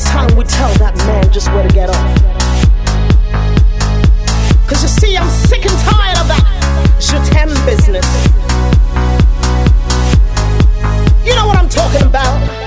it's time we tell that man just where to get off. Cause you see, I'm sick and tired of that Jutem business. You know what I'm talking about.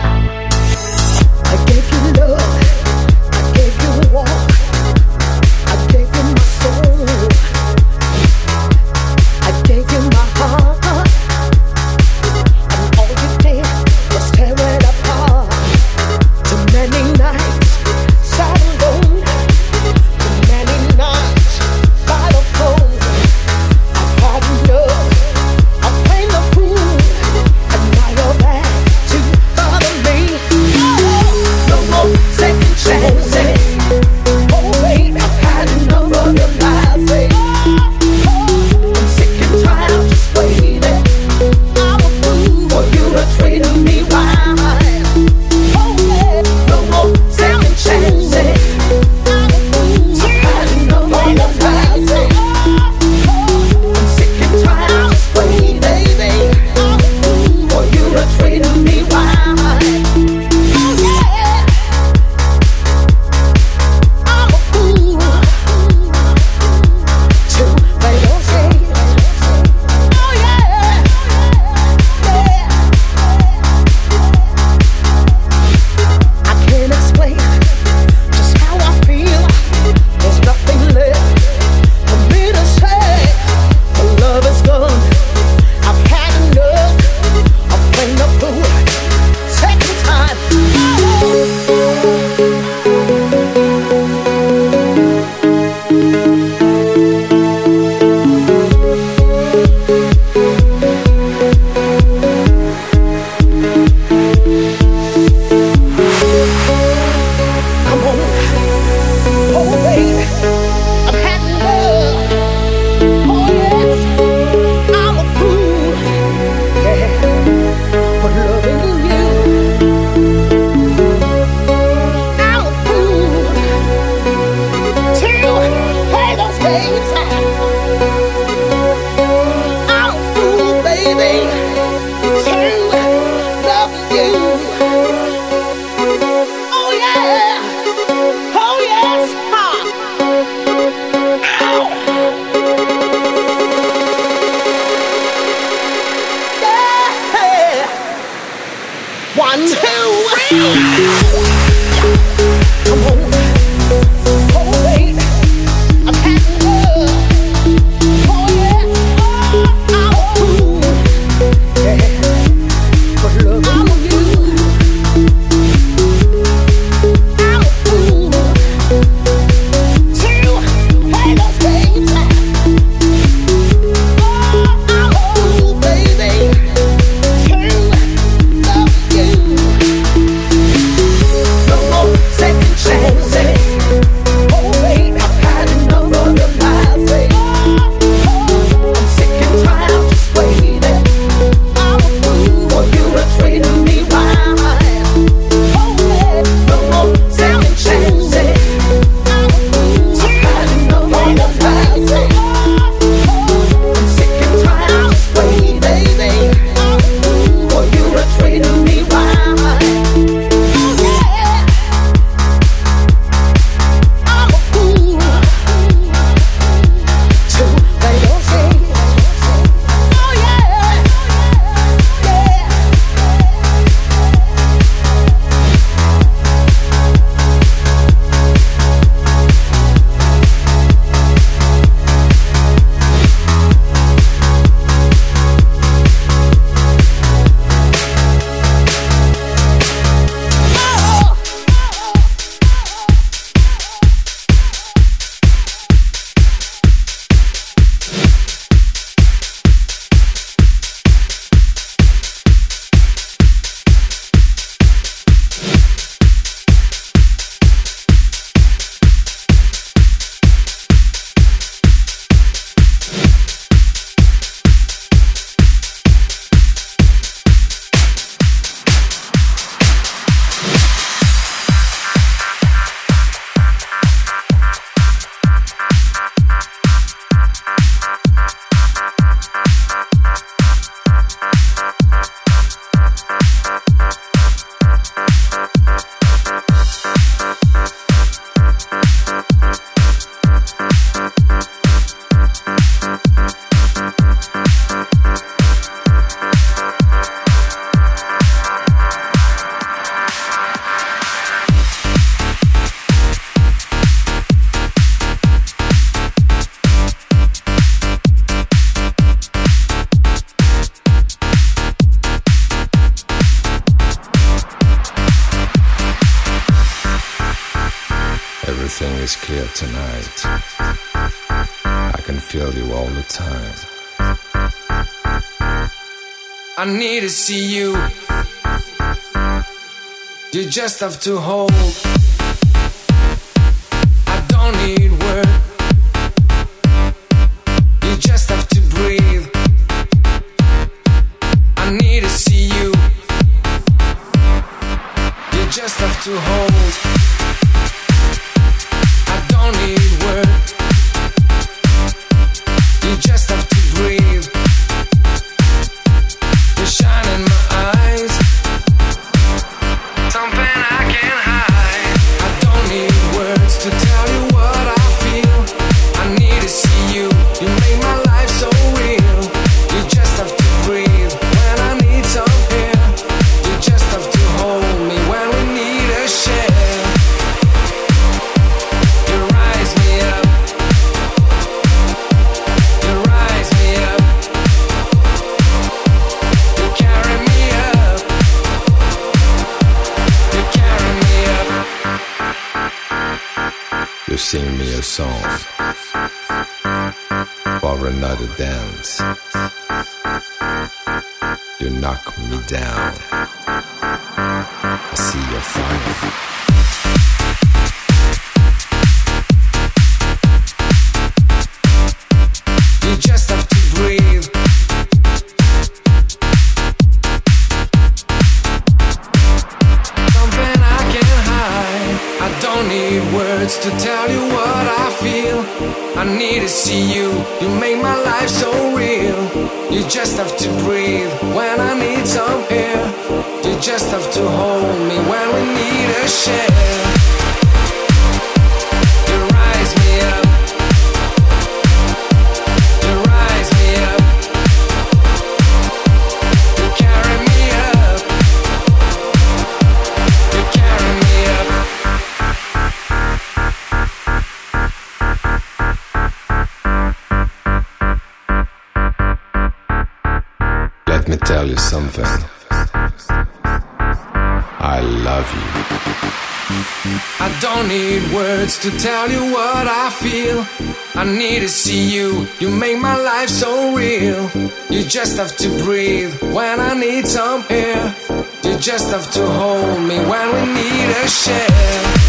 tonight. I can feel you all the time. I need to see you. You just have to hold. another dance. You knock me down. I see your fire. I don't need words to tell you what I feel. I need to see you, you make my life so real. You just have to breathe when I need some air. You just have to hold me when we need a share.